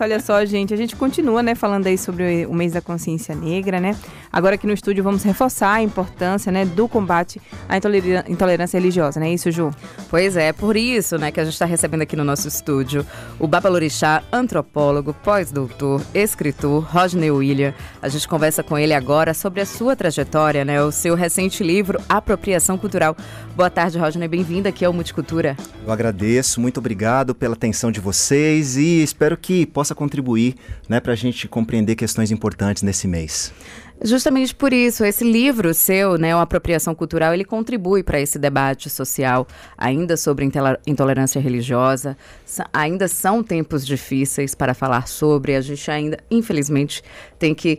Olha só, gente, a gente continua, né, falando aí sobre o mês da consciência negra, né? Agora aqui no estúdio vamos reforçar a importância, né, do combate à intolerância religiosa, não é isso, Ju? Pois é, por isso, né, que a gente está recebendo aqui no nosso estúdio o Babalorixá, antropólogo, pós-doutor, escritor, Rodney William. A gente conversa com ele agora sobre a sua trajetória, né, o seu recente livro Apropriação Cultural. Boa tarde, Rodney, bem-vindo aqui ao Multicultura. Eu agradeço, muito obrigado pela atenção de vocês e espero que possa possa contribuir né, para a gente compreender questões importantes nesse mês. Justamente por isso, esse livro seu, né, o Apropriação Cultural, ele contribui para esse debate social, ainda sobre intolerância religiosa. Ainda são tempos difíceis para falar sobre, a gente ainda, infelizmente, tem que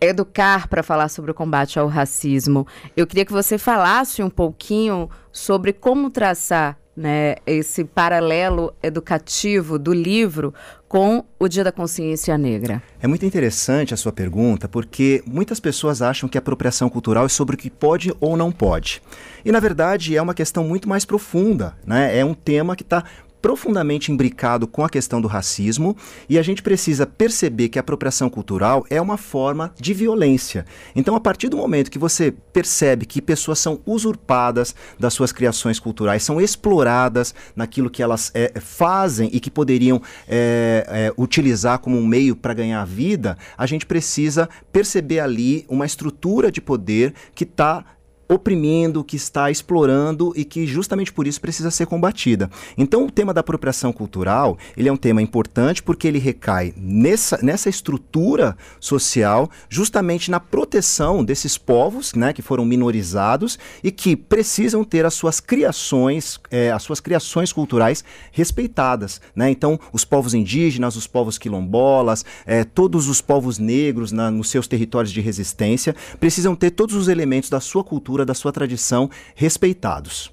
educar para falar sobre o combate ao racismo. Eu queria que você falasse um pouquinho sobre como traçar né, esse paralelo educativo do livro com o Dia da Consciência Negra? É muito interessante a sua pergunta, porque muitas pessoas acham que a apropriação cultural é sobre o que pode ou não pode. E, na verdade, é uma questão muito mais profunda. Né? É um tema que está profundamente imbricado com a questão do racismo e a gente precisa perceber que a apropriação cultural é uma forma de violência. Então, a partir do momento que você percebe que pessoas são usurpadas das suas criações culturais, são exploradas naquilo que elas é, fazem e que poderiam é, é, utilizar como um meio para ganhar vida, a gente precisa perceber ali uma estrutura de poder que está oprimindo, que está explorando e que justamente por isso precisa ser combatida. Então o tema da apropriação cultural, ele é um tema importante porque ele recai nessa, nessa estrutura social, justamente na proteção desses povos, né, que foram minorizados e que precisam ter as suas criações, é, as suas criações culturais respeitadas, né? Então os povos indígenas, os povos quilombolas, é, todos os povos negros na, nos seus territórios de resistência precisam ter todos os elementos da sua cultura cultura, da sua tradição respeitados.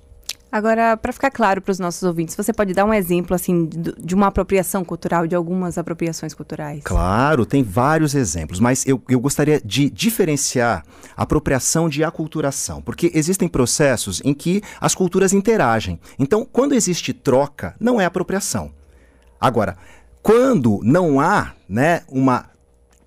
Agora, para ficar claro para os nossos ouvintes, você pode dar um exemplo assim de uma apropriação cultural, de algumas apropriações culturais? Claro, tem vários exemplos, mas eu, eu gostaria de diferenciar apropriação de aculturação, porque existem processos em que as culturas interagem. Então, quando existe troca, não é apropriação. Agora, quando não há né, uma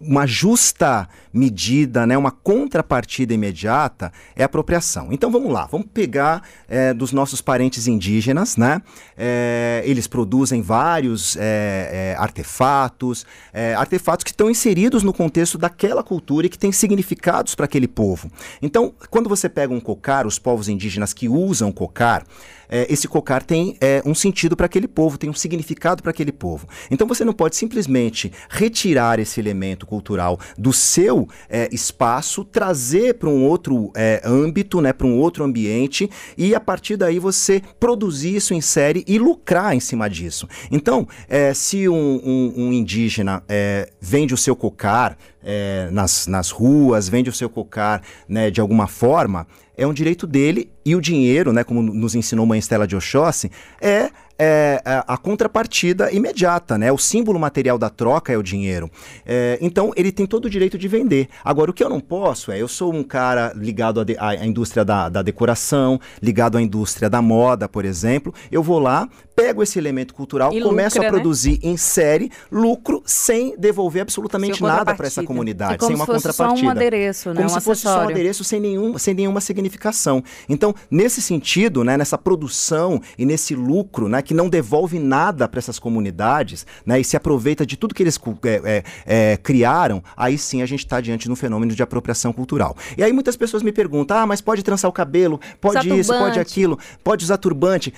uma justa medida, né, uma contrapartida imediata é apropriação. Então vamos lá, vamos pegar é, dos nossos parentes indígenas, né? É, eles produzem vários é, é artefatos, é, artefatos que estão inseridos no contexto daquela cultura e que têm significados para aquele povo. Então, quando você pega um cocar, os povos indígenas que usam cocar, é, esse cocar tem é, um sentido para aquele povo, tem um significado para aquele povo. Então você não pode simplesmente retirar esse elemento cultural do seu é, espaço, trazer para um outro é, âmbito, né, para um outro ambiente, e a partir daí você produzir isso em série e lucrar em cima disso. Então, é, se um, um, um indígena é, vende o seu cocar, é, nas, nas ruas, vende o seu cocar né, de alguma forma, é um direito dele e o dinheiro, né, como nos ensinou Mãe Estela de Oxóssi, é é, é, a contrapartida imediata, né? O símbolo material da troca é o dinheiro. É, então ele tem todo o direito de vender. Agora, o que eu não posso é, eu sou um cara ligado à, à indústria da, da, decoração, ligado à indústria da moda, por exemplo. Eu vou lá, pego esse elemento cultural, e começo lucra, a né? produzir né? em série, lucro, sem devolver absolutamente nada para essa comunidade, sem uma contrapartida. Só um adereço, né? Como um se acessório. fosse só um adereço sem, nenhum, sem nenhuma significação. Então, nesse sentido, né, nessa produção e nesse lucro, né, que não devolve nada para essas comunidades né, e se aproveita de tudo que eles é, é, é, criaram, aí sim a gente está diante de um fenômeno de apropriação cultural. E aí muitas pessoas me perguntam: ah, mas pode trançar o cabelo, pode usar isso, turbante. pode aquilo, pode usar turbante.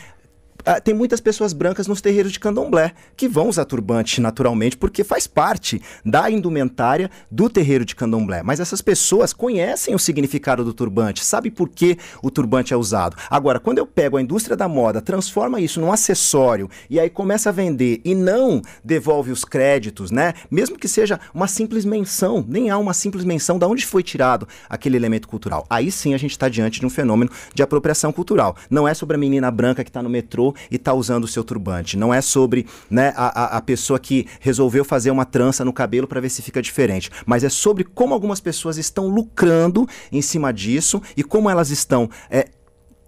Ah, tem muitas pessoas brancas nos terreiros de candomblé que vão usar turbante naturalmente, porque faz parte da indumentária do terreiro de candomblé. Mas essas pessoas conhecem o significado do turbante, sabem por que o turbante é usado. Agora, quando eu pego a indústria da moda, transforma isso num acessório e aí começa a vender e não devolve os créditos, né? Mesmo que seja uma simples menção, nem há uma simples menção de onde foi tirado aquele elemento cultural. Aí sim a gente está diante de um fenômeno de apropriação cultural. Não é sobre a menina branca que está no metrô e está usando o seu turbante. Não é sobre né, a, a pessoa que resolveu fazer uma trança no cabelo para ver se fica diferente. Mas é sobre como algumas pessoas estão lucrando em cima disso e como elas estão é,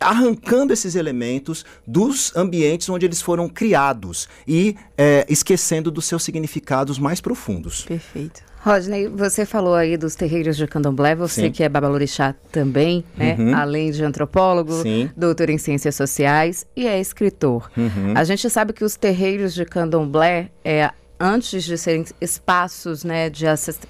arrancando esses elementos dos ambientes onde eles foram criados e é, esquecendo dos seus significados mais profundos. Perfeito. Rodney, você falou aí dos terreiros de candomblé, você Sim. que é babalorixá também, né? Uhum. Além de antropólogo, Sim. doutor em ciências sociais e é escritor. Uhum. A gente sabe que os terreiros de candomblé é antes de serem espaços né, de,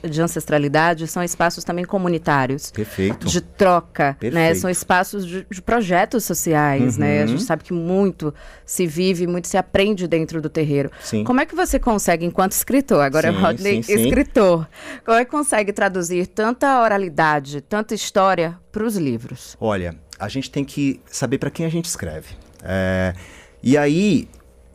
de ancestralidade, são espaços também comunitários. Perfeito. De troca, né? Perfeito. né? São espaços de, de projetos sociais, uhum. né? A gente uhum. sabe que muito se vive, muito se aprende dentro do terreiro. Sim. Como é que você consegue, enquanto escritor, agora sim, é Rodney, sim, escritor, como é que consegue traduzir tanta oralidade, tanta história para os livros? Olha, a gente tem que saber para quem a gente escreve. É, e aí,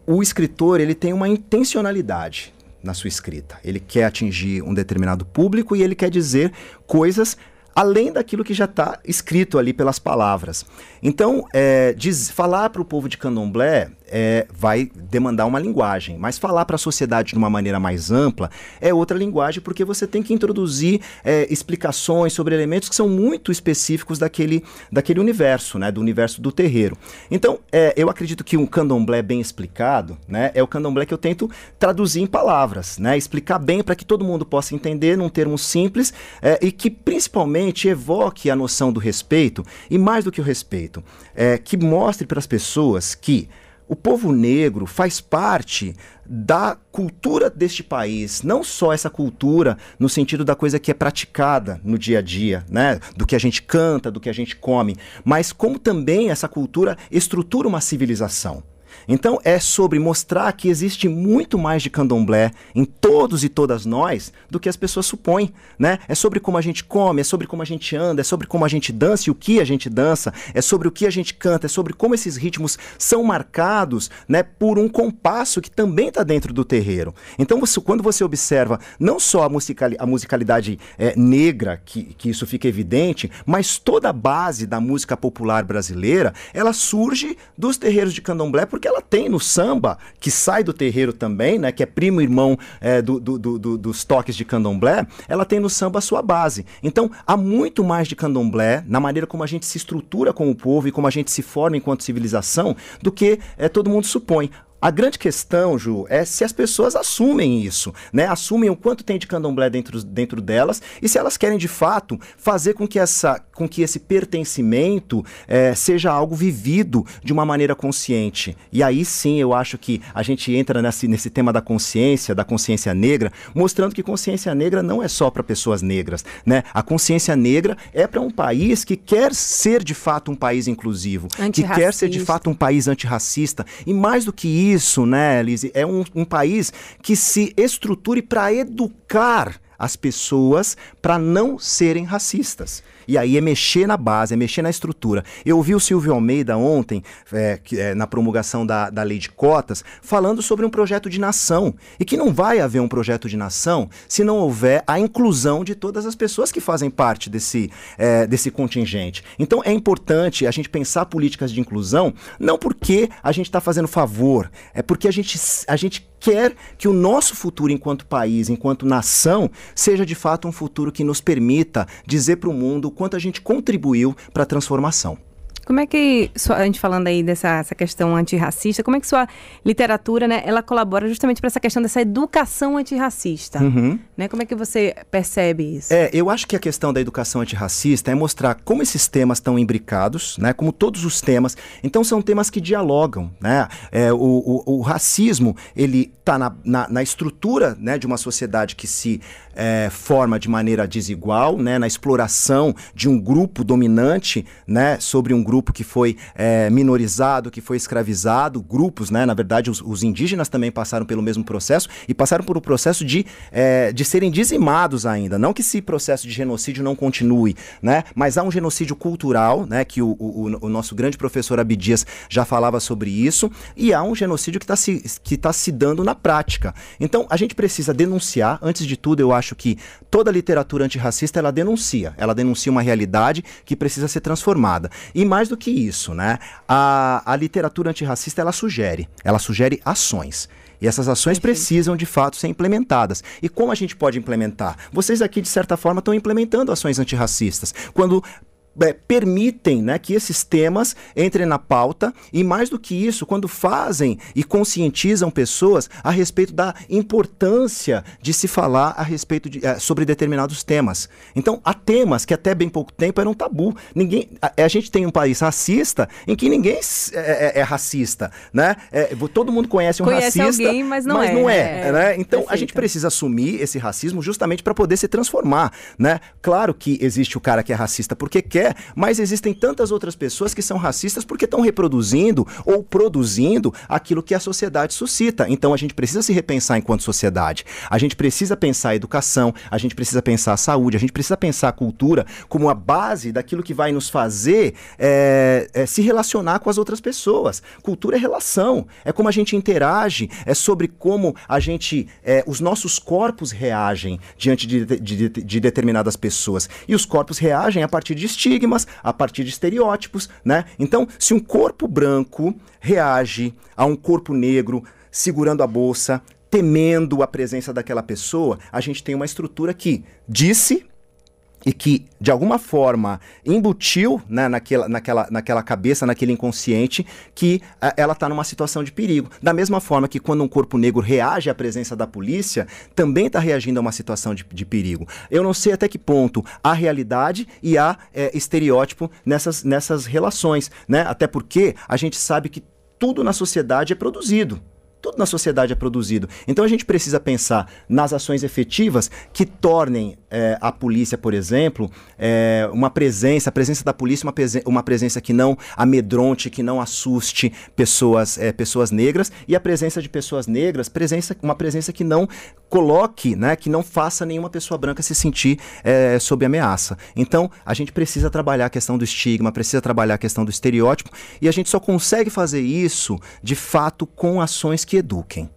o escritor ele tem uma intencionalidade na sua escrita. Ele quer atingir um determinado público e ele quer dizer coisas além daquilo que já está escrito ali pelas palavras. Então, é, diz, falar para o povo de Candomblé é, vai demandar uma linguagem, mas falar para a sociedade de uma maneira mais ampla é outra linguagem, porque você tem que introduzir é, explicações sobre elementos que são muito específicos daquele, daquele universo, né, do universo do terreiro. Então, é, eu acredito que um candomblé bem explicado né, é o candomblé que eu tento traduzir em palavras, né, explicar bem para que todo mundo possa entender num termo simples é, e que principalmente evoque a noção do respeito e mais do que o respeito, é, que mostre para as pessoas que o povo negro faz parte da cultura deste país, não só essa cultura no sentido da coisa que é praticada no dia a dia, né, do que a gente canta, do que a gente come, mas como também essa cultura estrutura uma civilização. Então é sobre mostrar que existe muito mais de candomblé em todos e todas nós do que as pessoas supõem, né? É sobre como a gente come, é sobre como a gente anda, é sobre como a gente dança e o que a gente dança, é sobre o que a gente canta, é sobre como esses ritmos são marcados, né, por um compasso que também está dentro do terreiro. Então você, quando você observa não só a, musicali a musicalidade é, negra, que, que isso fica evidente, mas toda a base da música popular brasileira, ela surge dos terreiros de candomblé porque ela tem no samba, que sai do terreiro também, né, que é primo irmão é, do, do, do, dos toques de candomblé, ela tem no samba a sua base. Então, há muito mais de candomblé na maneira como a gente se estrutura com o povo e como a gente se forma enquanto civilização do que é, todo mundo supõe. A grande questão, Ju, é se as pessoas assumem isso, né? Assumem o quanto tem de candomblé dentro, dentro delas e se elas querem de fato fazer com que, essa, com que esse pertencimento é, seja algo vivido de uma maneira consciente. E aí sim eu acho que a gente entra nesse, nesse tema da consciência, da consciência negra, mostrando que consciência negra não é só para pessoas negras, né? A consciência negra é para um país que quer ser de fato um país inclusivo, que quer ser de fato um país antirracista e mais do que isso isso, né, Lise? É um, um país que se estruture para educar as pessoas para não serem racistas. E aí é mexer na base, é mexer na estrutura. Eu ouvi o Silvio Almeida ontem, é, é, na promulgação da, da lei de cotas, falando sobre um projeto de nação. E que não vai haver um projeto de nação se não houver a inclusão de todas as pessoas que fazem parte desse, é, desse contingente. Então é importante a gente pensar políticas de inclusão, não porque a gente está fazendo favor, é porque a gente, a gente quer que o nosso futuro enquanto país, enquanto nação, seja de fato um futuro que nos permita dizer para o mundo quanto a gente contribuiu para a transformação. Como é que, a gente falando aí dessa questão antirracista, como é que sua literatura, né, ela colabora justamente para essa questão dessa educação antirracista? Uhum. Né? Como é que você percebe isso? É, eu acho que a questão da educação antirracista é mostrar como esses temas estão imbricados, né, como todos os temas. Então são temas que dialogam, né? É, o, o, o, racismo, ele está na, na, na, estrutura né, de uma sociedade que se é, forma de maneira desigual, né, na exploração de um grupo dominante né, sobre um grupo que foi é, minorizado, que foi escravizado, grupos, né, na verdade os, os, indígenas também passaram pelo mesmo processo e passaram por um processo de, é, de serem dizimados ainda, não que esse processo de genocídio não continue, né, mas há um genocídio cultural, né, que o, o, o nosso grande professor Abdias já falava sobre isso, e há um genocídio que está se, que tá se dando na prática. Então a gente precisa denunciar, antes de tudo eu acho acho que toda literatura antirracista ela denuncia, ela denuncia uma realidade que precisa ser transformada. E mais do que isso, né? A, a literatura antirracista ela sugere, ela sugere ações. E essas ações precisam, de fato, ser implementadas. E como a gente pode implementar? Vocês aqui, de certa forma, estão implementando ações antirracistas. Quando é, permitem né, que esses temas entrem na pauta e, mais do que isso, quando fazem e conscientizam pessoas a respeito da importância de se falar a respeito de, é, sobre determinados temas. Então, há temas que até bem pouco tempo eram tabu. Ninguém, a, a gente tem um país racista em que ninguém é, é, é racista, né? É, todo mundo conhece um conhece racista, alguém, mas não mas é. Não é, é né? Então, a gente precisa assumir esse racismo justamente para poder se transformar, né? Claro que existe o cara que é racista porque quer, mas existem tantas outras pessoas que são racistas porque estão reproduzindo ou produzindo aquilo que a sociedade suscita. Então a gente precisa se repensar enquanto sociedade. A gente precisa pensar a educação, a gente precisa pensar a saúde, a gente precisa pensar a cultura como a base daquilo que vai nos fazer é, é, se relacionar com as outras pessoas. Cultura é relação, é como a gente interage, é sobre como a gente, é, os nossos corpos reagem diante de, de, de, de determinadas pessoas. E os corpos reagem a partir de a partir de estereótipos, né? Então, se um corpo branco reage a um corpo negro segurando a bolsa, temendo a presença daquela pessoa, a gente tem uma estrutura que disse e que, de alguma forma, embutiu né, naquela, naquela, naquela cabeça, naquele inconsciente, que a, ela está numa situação de perigo. Da mesma forma que quando um corpo negro reage à presença da polícia, também está reagindo a uma situação de, de, perigo. Eu não sei até que ponto há realidade e há é, estereótipo nessas, nessas relações, né? Até porque a gente sabe que tudo na sociedade é produzido tudo na sociedade é produzido. Então a gente precisa pensar nas ações efetivas que tornem é, a polícia, por exemplo, é, uma presença, a presença da polícia, uma, presen uma presença que não amedronte, que não assuste pessoas, é, pessoas negras, e a presença de pessoas negras, presença, uma presença que não coloque, né, que não faça nenhuma pessoa branca se sentir sob ameaça. Então a gente precisa trabalhar a questão do estigma, precisa trabalhar a questão do estereótipo, e a gente só consegue fazer isso de fato com ações que eduquem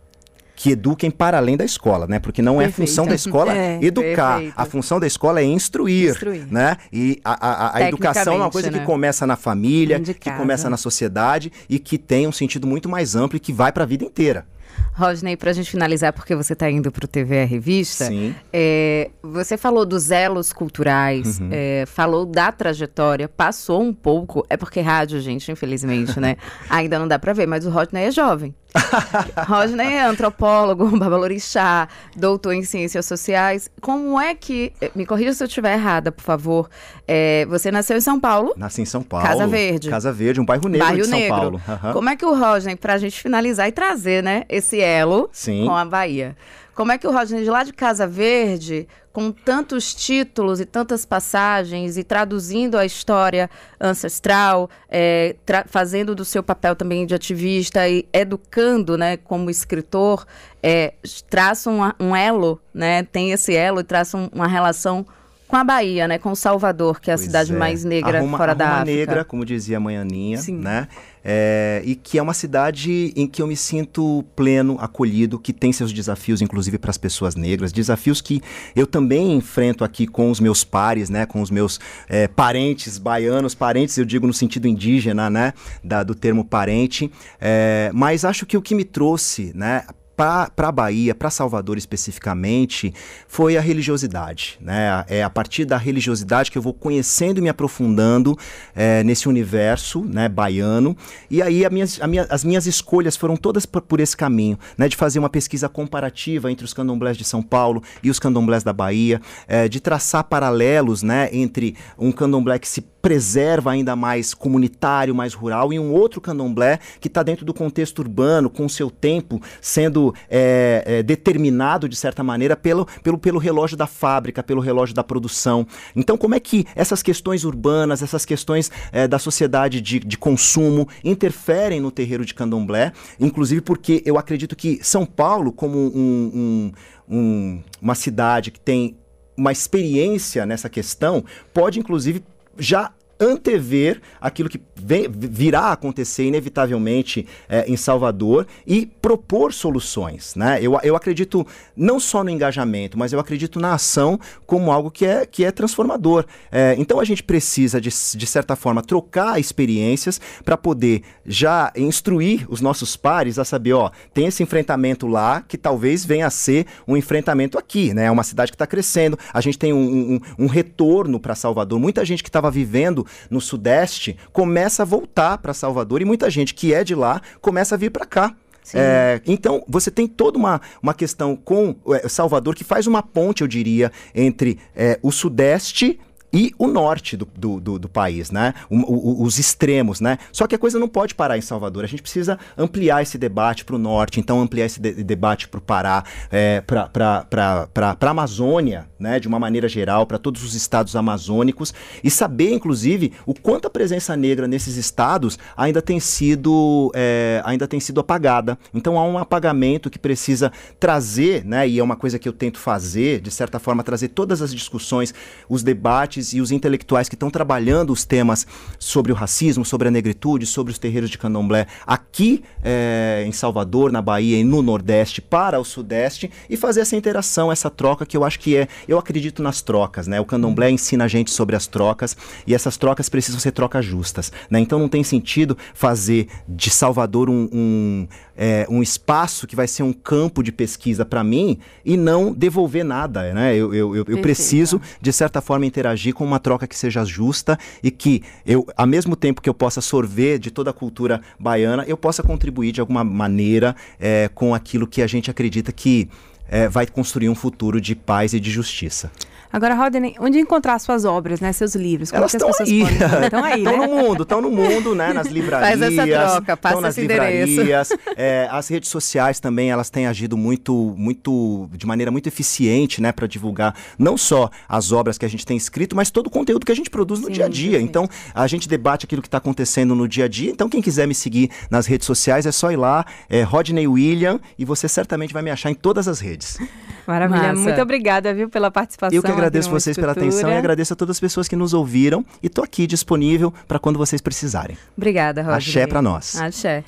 que eduquem para além da escola, né? Porque não Perfeito. é função da escola é, educar. Perfeito. A função da escola é instruir, instruir. né? E a, a, a educação é uma coisa né? que começa na família, que começa na sociedade e que tem um sentido muito mais amplo e que vai para a vida inteira. Rodney, para a gente finalizar, porque você está indo para o TV a Revista, é, você falou dos elos culturais, uhum. é, falou da trajetória, passou um pouco, é porque rádio, gente, infelizmente, né? Ainda não dá para ver, mas o Rodney é jovem. Rodney é antropólogo, babalorixá, doutor em ciências sociais. Como é que. Me corrija se eu estiver errada, por favor. É, você nasceu em São Paulo? Nasci em São Paulo. Casa Verde. Casa Verde, um bairro negro bairro de São negro. Paulo. Uhum. Como é que o Rodney, para a gente finalizar e trazer, né, esse elo Sim. com a Bahia. Como é que o Rodney, de lá de Casa Verde, com tantos títulos e tantas passagens, e traduzindo a história ancestral, é, fazendo do seu papel também de ativista e educando, né, como escritor, é, traça um, um, elo, né, tem esse elo e traça um, uma relação com a Bahia, né, com Salvador, que é a pois cidade é. mais negra arruma, fora da África. negra, como dizia a Manhaninha, Sim. né? É, e que é uma cidade em que eu me sinto pleno, acolhido, que tem seus desafios, inclusive para as pessoas negras, desafios que eu também enfrento aqui com os meus pares, né, com os meus é, parentes baianos, parentes eu digo no sentido indígena, né, da, do termo parente, é, mas acho que o que me trouxe, né, para a Bahia, para Salvador especificamente, foi a religiosidade. Né? É a partir da religiosidade que eu vou conhecendo e me aprofundando é, nesse universo né, baiano. E aí minhas, minha, as minhas escolhas foram todas por, por, esse caminho, né, de fazer uma pesquisa comparativa entre os candomblés de São Paulo e os candomblés da Bahia, é, de traçar paralelos né, entre um candomblé que se preserva ainda mais comunitário, mais rural, e um outro candomblé que está dentro do contexto urbano, com o seu tempo sendo é, é, determinado, de certa maneira, pelo, pelo, pelo relógio da fábrica, pelo relógio da produção. Então, como é que essas questões urbanas, essas questões é, da sociedade de, de consumo interferem no terreiro de candomblé? Inclusive porque eu acredito que São Paulo, como um, um, um, uma cidade que tem uma experiência nessa questão, pode inclusive já antever aquilo que vem, virá a acontecer inevitavelmente é, em Salvador e propor soluções. Né? Eu, eu acredito não só no engajamento, mas eu acredito na ação como algo que é, que é transformador. É, então a gente precisa, de, de certa forma, trocar experiências para poder já instruir os nossos pares a saber, ó, tem esse enfrentamento lá que talvez venha a ser um enfrentamento aqui. Né? É uma cidade que está crescendo, a gente tem um, um, um retorno para Salvador. Muita gente que estava vivendo no Sudeste começa a voltar para Salvador e muita gente que é de lá começa a vir para cá. É, então, você tem toda uma, uma questão com é, Salvador que faz uma ponte, eu diria, entre é, o Sudeste e o norte do, do, do, do país, né? O, o, os extremos, né? Só que a coisa não pode parar em Salvador. A gente precisa ampliar esse debate para o norte, então ampliar esse de debate para o Pará, é, para a Amazônia, né? De uma maneira geral, para todos os estados amazônicos e saber, inclusive, o quanto a presença negra nesses estados ainda tem sido, é, ainda tem sido apagada. Então há um apagamento que precisa trazer, né? E é uma coisa que eu tento fazer, de certa forma, trazer todas as discussões, os debates e os intelectuais que estão trabalhando os temas sobre o racismo, sobre a negritude, sobre os terreiros de candomblé aqui é, em Salvador, na Bahia e no Nordeste para o Sudeste e fazer essa interação, essa troca que eu acho que é. Eu acredito nas trocas, né? O candomblé ensina a gente sobre as trocas e essas trocas precisam ser trocas justas, né? Então não tem sentido fazer de Salvador um, um, é, um espaço que vai ser um campo de pesquisa para mim e não devolver nada, né? Eu, eu, eu, eu preciso, de certa forma, interagir com uma troca que seja justa e que eu, ao mesmo tempo que eu possa sorver de toda a cultura baiana, eu possa contribuir de alguma maneira é, com aquilo que a gente acredita que é, vai construir um futuro de paz e de justiça. Agora, Rodney, onde encontrar suas obras, né? Seus livros? Como Elas estão aí. Estão aí, Estão né? no mundo, estão no mundo, né? Nas livrarias. Faz essa troca, passa nas esse livrarias. É, as redes sociais também, elas têm agido muito, muito, de maneira muito eficiente, né? Para divulgar não só as obras que a gente tem escrito, mas todo o conteúdo que a gente produz no sim, dia a dia. Sim. Então, a gente debate aquilo que está acontecendo no dia a dia. Então, quem quiser me seguir nas redes sociais, é só ir lá, é Rodney William, e você certamente vai me achar em todas as redes. Maravilha. Massa. Muito obrigada, viu, pela participação. Agradeço vocês pela atenção e agradeço a todas as pessoas que nos ouviram. E tô aqui disponível para quando vocês precisarem. Obrigada, Roger. Axé para nós. Axé.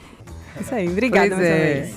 Isso aí. Obrigada, pois é.